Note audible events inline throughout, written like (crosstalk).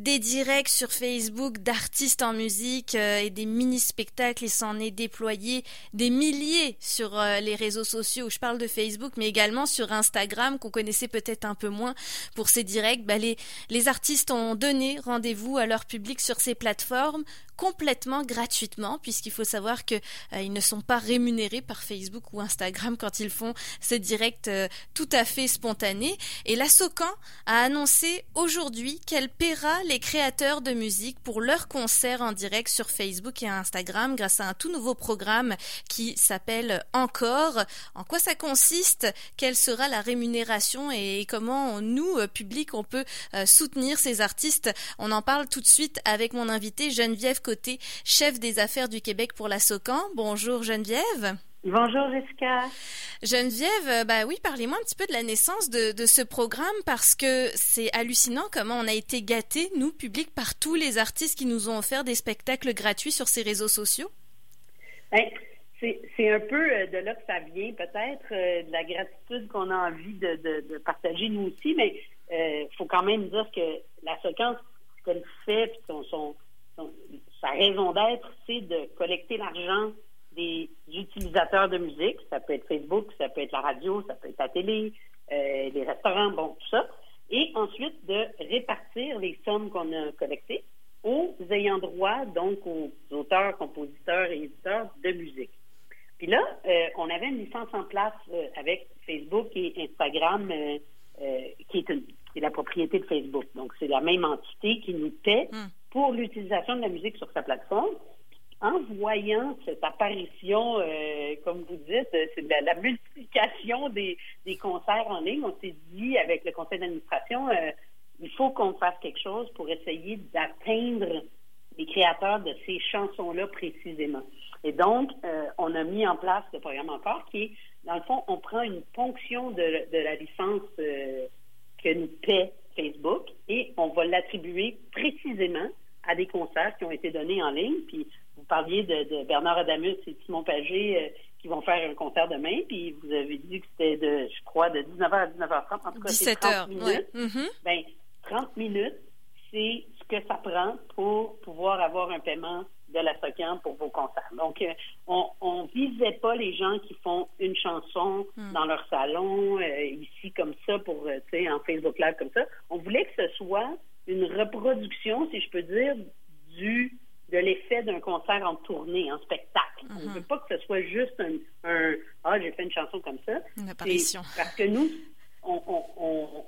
des directs sur Facebook d'artistes en musique et des mini-spectacles. Il s'en est déployé des milliers sur les réseaux sociaux. Je parle de Facebook, mais également sur Instagram, qu'on connaissait peut-être un peu moins pour ces directs. Bah, les, les artistes ont donné rendez-vous à leur public sur ces plateformes complètement gratuitement, puisqu'il faut savoir qu'ils euh, ne sont pas rémunérés par Facebook ou Instagram quand ils font ces directs euh, tout à fait spontanés. Et la Socan a annoncé aujourd'hui qu'elle paiera les créateurs de musique pour leurs concerts en direct sur Facebook et Instagram grâce à un tout nouveau programme qui s'appelle Encore. En quoi ça consiste? Quelle sera la rémunération et comment nous, euh, public, on peut soutenir ces artistes? On en parle tout de suite avec mon invité Geneviève chef des affaires du Québec pour la SOCAN. Bonjour Geneviève. Bonjour Jessica. Geneviève, euh, bah oui, parlez-moi un petit peu de la naissance de, ce programme parce que c'est hallucinant comment on a été gâtés, nous, public, par tous les artistes qui nous ont offert des spectacles gratuits sur ces réseaux sociaux. Ben, c'est un peu euh, de là que ça vient, peut-être, euh, de la gratitude qu'on a envie de, partager nous aussi, mais il faut quand même dire que la SOCAN, ce qu'elle fait, puis son, son sa raison d'être, c'est de collecter l'argent des utilisateurs de musique. Ça peut être Facebook, ça peut être la radio, ça peut être la télé, euh, les restaurants, bon, tout ça. Et ensuite de répartir les sommes qu'on a collectées aux ayants droit, donc aux auteurs, compositeurs et éditeurs de musique. Puis là, euh, on avait une licence en place euh, avec Facebook et Instagram, qui est, la propriété de Facebook. Donc, c'est la même entité qui nous paie hmm pour l'utilisation de la musique sur sa plateforme. En voyant cette apparition, euh, comme vous dites, la, multiplication des, des, concerts en ligne, on s'est dit avec le conseil d'administration, euh, il faut qu'on fasse quelque chose pour essayer d'atteindre les créateurs de ces chansons-là précisément. Et donc, euh, on a mis en place le programme encore qui est, dans le fond, on prend une ponction de, de la licence que nous paie Facebook et on va l'attribuer précisément à des concerts qui ont été donnés en ligne. Puis vous parliez de, Bernard Adamus et Simon Pagé euh, qui vont faire un concert demain. Puis vous avez dit que c'était de, je crois, de 19h à 19h30. En tout cas, c'est 30 minutes. Mm-hmm. Ben, 30 minutes, c'est ce que ça prend pour pouvoir avoir un paiement de la SOCAN pour vos concerts. Donc, euh, on ne visait pas les gens qui font une chanson mm. dans leur salon, euh, ici comme ça, pour, tu sais, en Facebook Live comme ça. On voulait que ce soit une reproduction, si je peux dire, du de l'effet d'un concert en tournée, en spectacle. On ne mhm. veut pas que ce soit juste un, ah j'ai fait une chanson comme ça. Une apparition. Parce que nous, on,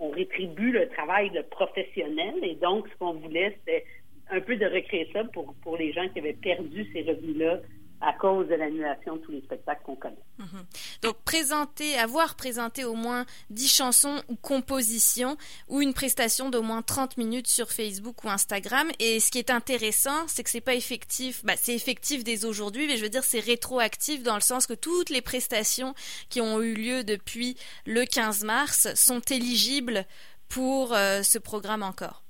on, rétribue le travail de professionnel et donc ce qu'on voulait, c'était un peu de recréer ça pour, pour les gens qui avaient perdu ces revenus-là à cause de l'annulation de tous les spectacles qu'on connaît. Mhm. Donc présenter, avoir présenté au moins 10 chansons ou compositions ou une prestation d'au moins 30 minutes sur Facebook ou Instagram. Et ce qui est intéressant, c'est que c'est pas effectif, bah, c'est effectif dès aujourd'hui, mais je veux dire c'est rétroactif dans le sens que toutes les prestations qui ont eu lieu depuis le 15 mars sont éligibles pour euh, ce programme encore.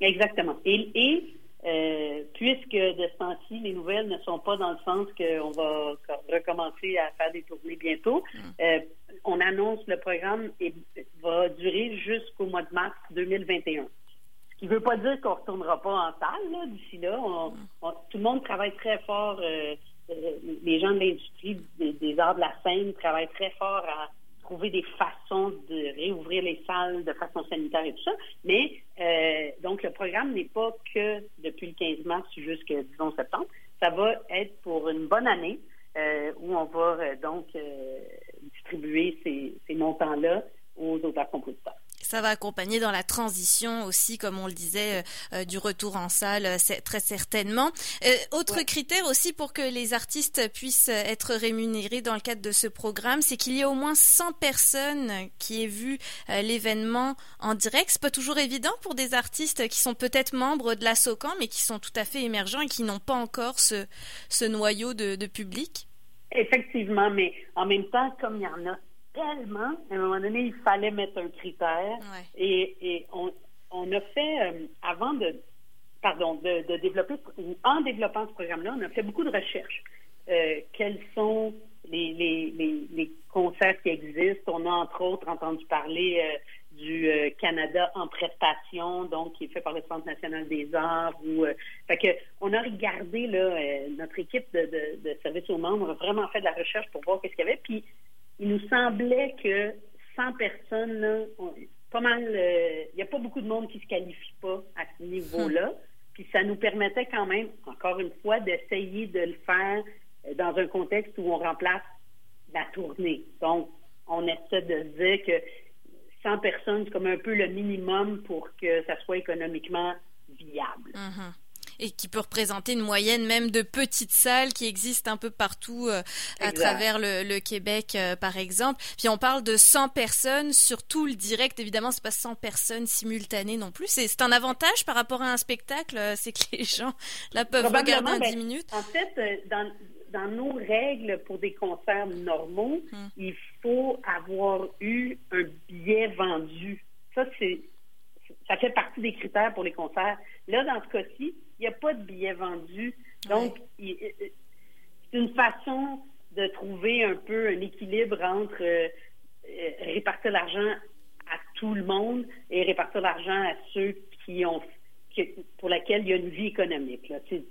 Exactement. Et, et euh, puisque de ce temps-ci, les nouvelles ne sont pas dans le sens qu'on va recommencer à faire des tournées bientôt, mm. euh, on annonce le programme et va durer jusqu'au mois de mars 2021. Ce qui ne veut pas dire qu'on ne retournera pas en salle d'ici là. Mm. tout le monde travaille très fort. Euh, les gens de l'industrie des, des, arts de la scène travaillent très fort à trouver des façons de réouvrir les salles de façon sanitaire et tout ça. Mais euh, donc, le programme n'est pas que depuis le 15 mars jusqu'à, disons, septembre. Ça va être pour une bonne année euh, où on va euh, donc distribuer ces, ces montants-là aux auteurs-compositeurs. Ça va accompagner dans la transition aussi, comme on le disait, euh, euh, du retour en salle, euh, très certainement. autre critère aussi pour que les artistes puissent être rémunérés dans le cadre de ce programme, c'est qu'il y a au moins 100 personnes qui aient vu l'événement en direct. C'est pas toujours évident pour des artistes qui sont peut-être membres de la SOCAN, mais qui sont tout à fait émergents et qui n'ont pas encore ce, ce noyau de, de public. Effectivement, mais en même temps, comme il y en a tellement, à un moment donné, il fallait mettre un critère. Et, et on, on, a fait, euh, avant de, pardon, de, de, développer, en développant ce programme-là, on a fait beaucoup de recherches. Euh, quels sont les, les, les, les, concerts qui existent? On a entre autres entendu parler du euh, Canada en prestation, donc qui est fait par le Centre national des arts. Ou, euh, fait que on a regardé là, euh, notre équipe de, de, de, service aux membres a vraiment fait de la recherche pour voir qu'est-ce qu'il y avait. Puis il nous semblait que 100 personnes, pas mal, il n'y a pas beaucoup de monde qui se qualifie pas à ce niveau-là. Puis ça nous permettait quand même, encore une fois, d'essayer de le faire dans un contexte où on remplace la tournée. Donc, on essaie de se dire que 100 personnes, c'est comme un peu le minimum pour que ça soit économiquement viable. Mhm. Et qui peut représenter une moyenne même de petites salles qui existent un peu partout euh, à travers le, Québec, euh, par exemple. Puis on parle de 100 personnes sur tout le direct. Évidemment, c'est pas 100 personnes simultanées non plus. C'est un avantage par rapport à un spectacle, euh, c'est que les gens là peuvent regarder en 10 ben, minutes. En fait, dans, dans nos règles pour des concerts normaux, hmm. il faut avoir eu un billet vendu. Ça, c'est ça fait partie des critères pour les concerts. Là, dans ce cas-ci, n'y a pas de billet vendu. Donc, c'est une façon de trouver un peu un équilibre entre euh, répartir l'argent à tout le monde et répartir l'argent à ceux qui ont pour laquelle il y a une vie économique. C'est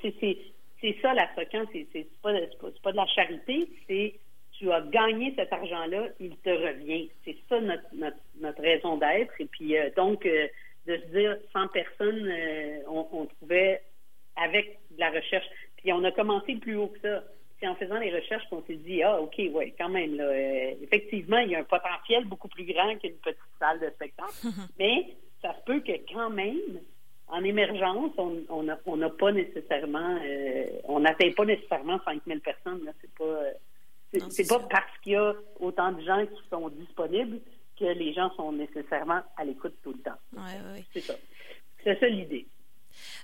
c'est ça la SOCAN, c'est pas, pas, de la charité, c'est tu as gagné cet argent-là, il te revient. C'est ça notre, notre, raison d'être. Et puis euh, donc, euh, de se dire 100 personnes, on, trouvait avec la recherche. Puis on a commencé plus haut que ça. C'est en faisant les recherches qu'on s'est dit, ah, OK, oui, quand même, là, effectivement, il y a un potentiel beaucoup plus grand qu'une petite salle de spectacle. (laughs) mais ça se peut que quand même, en émergence, on n'a on pas nécessairement, euh, on n'atteint pas nécessairement 5000 personnes. Là. C'est pas, euh, c'est, pas parce qu'il y a autant de gens qui sont disponibles que les gens sont nécessairement à l'écoute tout le temps. C'est ça. C'est ça l'idée.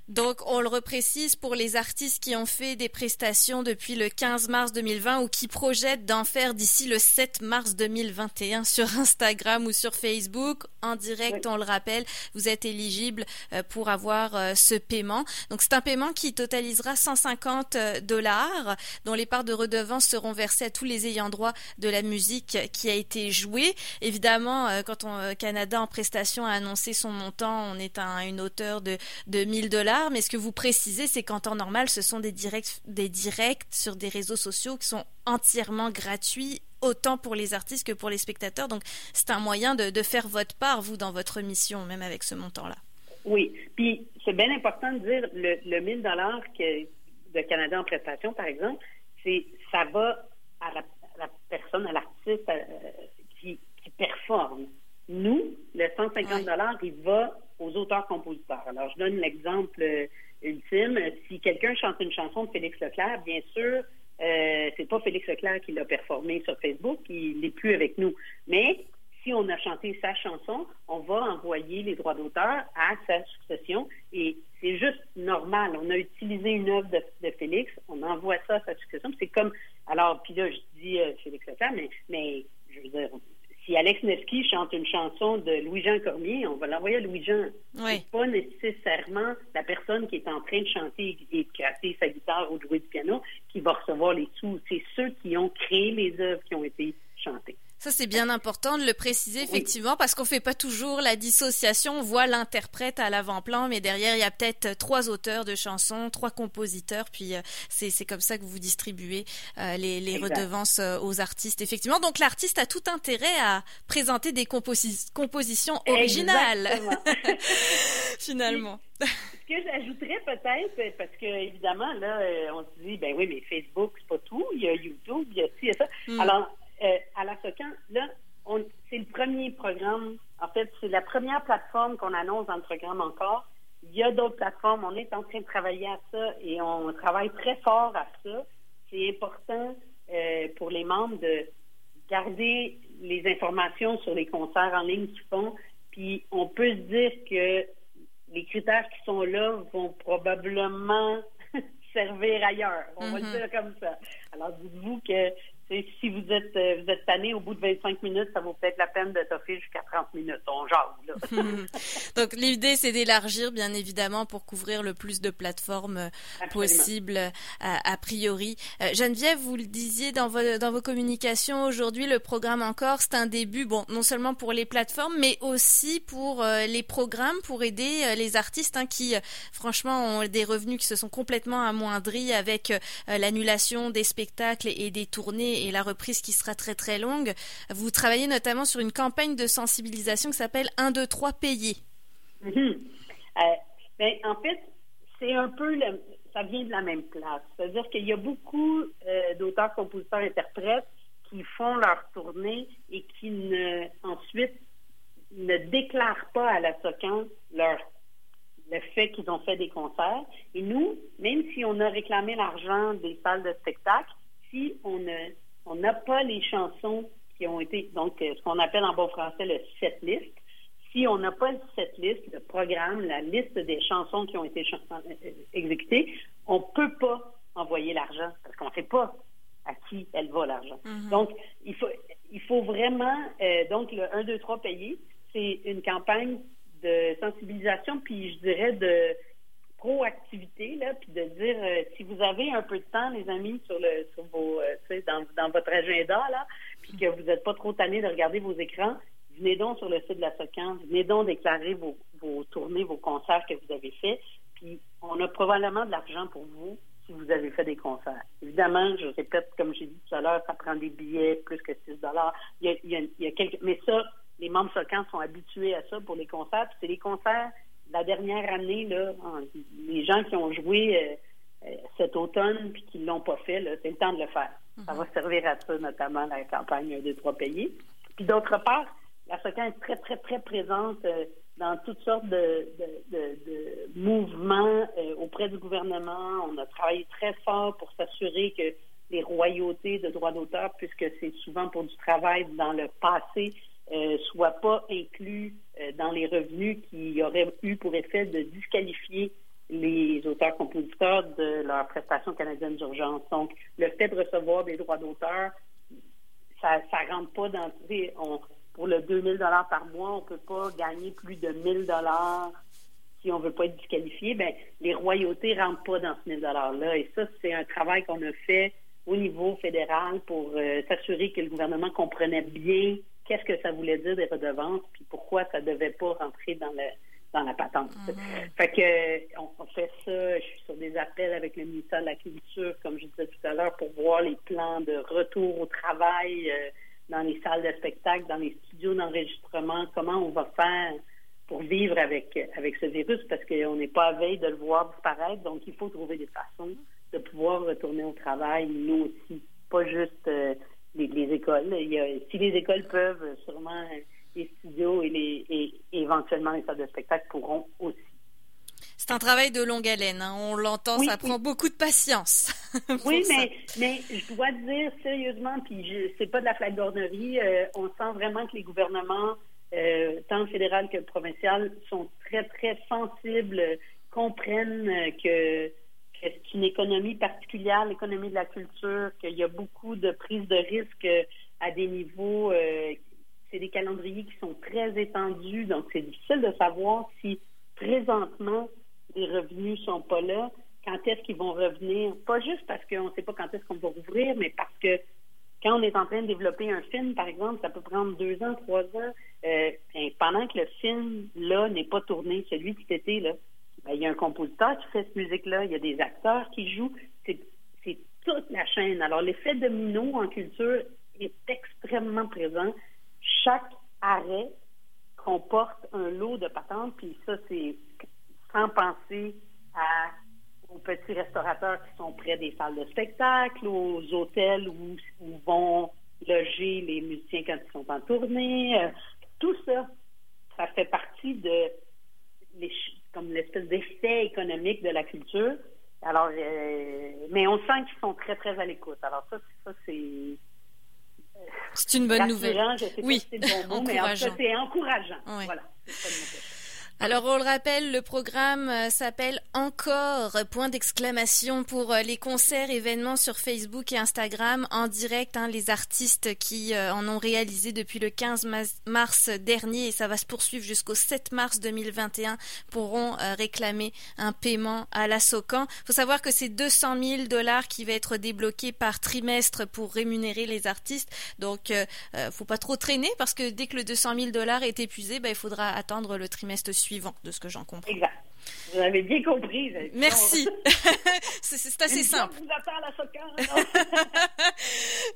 Donc, on le reprécise pour les artistes qui ont fait des prestations depuis le 15 mars 2020 ou qui projettent d'en faire d'ici le 7 mars 2021 sur Instagram ou sur Facebook. En direct, on le rappelle, vous êtes éligible euh, pour avoir euh, ce paiement. Donc, c'est un paiement qui totalisera 150 euh, dollars, dont les parts de redevance seront versées à tous les ayants droit de la musique qui a été jouée. Évidemment, quand on, Canada en prestation a annoncé son montant, on est à une hauteur de, de 1000 dollars mais ce que vous précisez, c'est qu'en temps normal, ce sont des directs, des directs sur des réseaux sociaux qui sont entièrement gratuits, autant pour les artistes que pour les spectateurs. Donc, c'est un moyen de, faire votre part, vous, dans votre mission, même avec ce montant-là. Oui. Puis, c'est bien important de dire le, le 1000 dollars de Canada en prestation, par exemple, c'est ça va à la, personne, à l'artiste euh, qui, performe. Nous, le 150 dollars, il va aux auteurs-compositeurs. Alors, je donne l'exemple euh, ultime. Si quelqu'un chante une chanson de Félix Leclerc, bien sûr, euh, c'est pas Félix Leclerc qui l'a performé sur Facebook, il n'est plus avec nous. Mais si on a chanté sa chanson, on va envoyer les droits d'auteur à sa succession et c'est juste normal. On a utilisé une œuvre de, Félix, on envoie ça à sa succession. C'est comme, alors, puis là, je dis euh, Félix Leclerc, mais, mais je veux dire, si Alex Nevsky chante une chanson de Louis-Jean Cormier, on va l'envoyer à Louis-Jean. Oui. pas nécessairement la personne qui est en train de chanter et de casser sa guitare ou de jouer du piano qui va recevoir les sous. C'est ceux qui ont créé les œuvres qui ont été. Ça, c'est bien important de le préciser, effectivement, parce qu'on fait pas toujours la dissociation. On voit l'interprète à l'avant-plan, mais derrière, il y a peut-être trois auteurs de chansons, trois compositeurs, puis euh, c'est comme ça que vous distribuez euh, les, les redevances euh, aux artistes, effectivement. Donc, l'artiste a tout intérêt à présenter des compositions originales, (laughs) (laughs) finalement. Ce que j'ajouterais peut-être, parce que évidemment, là, on se dit, ben oui, mais Facebook, c'est pas tout. Il y a YouTube, il y a ci, il y a ça. Hmm. Alors, euh, à la SOCAN, là, c'est le premier programme. En fait, c'est la première plateforme qu'on annonce dans le programme encore. Il y a d'autres plateformes. On est en train de travailler à ça et on travaille très fort à ça. C'est important euh, pour les membres de garder les informations sur les concerts en ligne qu'ils font. Puis on peut se dire que les critères qui sont là vont probablement (laughs) servir ailleurs. On va le mm-hmm. dire comme ça. Alors dites-vous que si vous êtes euh, vous êtes tanné au bout de 25 minutes, ça vaut peut-être la peine de t'offrir jusqu'à 30 minutes. On jase, (laughs) Donc, l'idée, c'est d'élargir, bien évidemment, pour couvrir le plus de plateformes euh, possibles euh, a, priori. Geneviève, vous le disiez dans vos, dans vos communications aujourd'hui, le programme Encore, c'est un début, bon, non seulement pour les plateformes, mais aussi pour les programmes, pour aider les artistes hein, qui, franchement, ont des revenus qui se sont complètement amoindris avec l'annulation des spectacles et des tournées et la reprise qui sera très très longue. Vous travaillez notamment sur une campagne de sensibilisation qui s'appelle 1, 2, 3 payés. en fait, c'est un peu, ça vient de la même place. C'est-à-dire qu'il y a beaucoup euh, d'auteurs, compositeurs, interprètes qui font leur tournée et qui ensuite ne déclarent pas à la SOCAN leur le fait qu'ils ont fait des concerts. Et nous, même si on a réclamé l'argent des salles de spectacle, si on ne on n'a pas les chansons qui ont été, donc, euh, ce qu'on appelle en bon français le set list. Si on n'a pas le set list, le programme, la liste des chansons qui ont été euh, exécutées, on ne peut pas envoyer l'argent parce qu'on ne sait pas à qui elle va l'argent. Mm-hmm. Donc, il faut, il faut vraiment, euh, donc, le 1, 2, 3 payer, c'est une campagne de sensibilisation, puis je dirais de proactivité, là, puis de dire euh, si vous avez un peu de temps, les amis, sur le sur vos euh, dans, dans votre agenda, là, puis que vous n'êtes pas trop tanné de regarder vos écrans, venez donc sur le site de la SOCAN, venez donc déclarer vos, vos tournées, vos concerts que vous avez faits, puis on a probablement de l'argent pour vous si vous avez fait des concerts. Évidemment, je répète, comme j'ai dit tout à l'heure, ça prend des billets plus que 6 dollars. Il il y a, il y a quelques, mais ça, les membres SOCAN sont habitués à ça pour les concerts. c'est les concerts la dernière année, là, les gens qui ont joué euh, cet automne puis qui ne l'ont pas fait, c'est le temps de le faire. Ça va servir à ça, notamment la campagne des trois pays. Puis d'autre part, la SOCAN est très, très, très présente euh, dans toutes sortes de, mouvements auprès du gouvernement. On a travaillé très fort pour s'assurer que les royautés de droits d'auteur, puisque c'est souvent pour du travail dans le passé, ne soient pas inclus euh, dans les revenus qui auraient eu pour effet de disqualifier les auteurs-compositeurs de leur prestation canadienne d'urgence. Donc, le fait de recevoir des droits d'auteur, ça ne rentre pas dans... Pour le 2000 dollars par mois, on ne peut pas gagner plus de 1000 dollars si on ne veut pas être disqualifié. Ben, les royautés ne rentrent pas dans ce 1000 dollars-là. Et ça, c'est un travail qu'on a fait au niveau fédéral pour euh, s'assurer que le gouvernement comprenait bien qu'est-ce que ça voulait dire des redevances, puis pourquoi ça devait pas rentrer dans le dans la patente. Mm-hmm. Fait que on, fait ça, je suis sur des appels avec le ministère de la Culture, comme je disais tout à l'heure, pour voir les plans de retour au travail euh, dans les salles de spectacle, dans les studios d'enregistrement, comment on va faire pour vivre avec avec ce virus, parce qu'on n'est pas à veille de le voir disparaître, donc il faut trouver des façons de pouvoir retourner au travail, nous aussi, pas juste euh, les, écoles. si les écoles peuvent, sûrement les studios et, les, et, éventuellement les salles de spectacle pourront aussi. C'est un travail de longue haleine, hein. on l'entend, ça prend beaucoup de patience. (laughs) oui, mais, mais je dois dire sérieusement, puis c'est pas de la flagornerie, euh, on sent vraiment que les gouvernements, euh, tant fédéral que provincial, sont très, très sensibles, comprennent que c'est une économie particulière, l'économie de la culture, qu'il y a beaucoup de prises de risques à des niveaux, euh, c'est des calendriers qui sont très étendus, donc c'est difficile de savoir si présentement les revenus sont pas là, quand est-ce qu'ils vont revenir, pas juste parce qu'on ne sait pas quand est-ce qu'on va rouvrir, mais parce que quand on est en train de développer un film, par exemple, ça peut prendre deux ans, trois ans. Euh, pendant que le film, là, n'est pas tourné, celui cet été, là, ben, il y a un compositeur qui fait cette musique-là, il y a des acteurs qui jouent. C'est, toute la chaîne. Alors, l'effet domino en culture est extrêmement présent. Chaque arrêt comporte un lot de patentes, puis ça, c'est sans penser aux petits restaurateurs qui sont près des salles de spectacle, aux hôtels où, vont loger les musiciens quand ils sont en tournée. Euh, tout ça, ça fait partie de les, comme l'espèce d'effet économique de la culture. Alors, euh, mais on sent qu'ils sont très, très à l'écoute. Alors, ça, ça c'est. C'est une bonne nouvelle. Je sais oui. Pas si c'est bon mot, (laughs) mais c'est encourageant. Voilà. Alors on le rappelle, le programme euh, s'appelle Encore, point d'exclamation pour euh, les concerts, événements sur Facebook et Instagram en direct. Hein, les artistes qui euh, en ont réalisé depuis le 15 mars dernier et ça va se poursuivre jusqu'au 7 mars 2021 pourront réclamer un paiement à la Socan. faut savoir que c'est 200 000 dollars qui va être débloqué par trimestre pour rémunérer les artistes. Donc faut pas trop traîner parce que dès que le 200 000 dollars est épuisé, ben, il faudra attendre le trimestre suivant suivant, de ce que j'en comprends. Exact. Vous avez bien compris. Merci. (laughs) c'est assez simple. Vous la (laughs)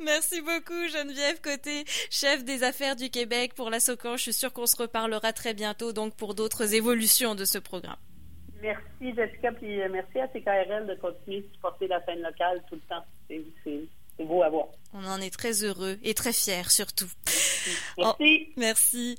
Merci beaucoup Geneviève Côté, chef des affaires du Québec pour la SOCAN. Je suis sûre qu'on se reparlera très bientôt donc pour d'autres évolutions de ce programme. Merci Jessica, puis euh, merci à CKRL de continuer de supporter la scène locale tout le temps. C'est beau à voir. On en est très heureux et très fiers surtout. Merci. merci.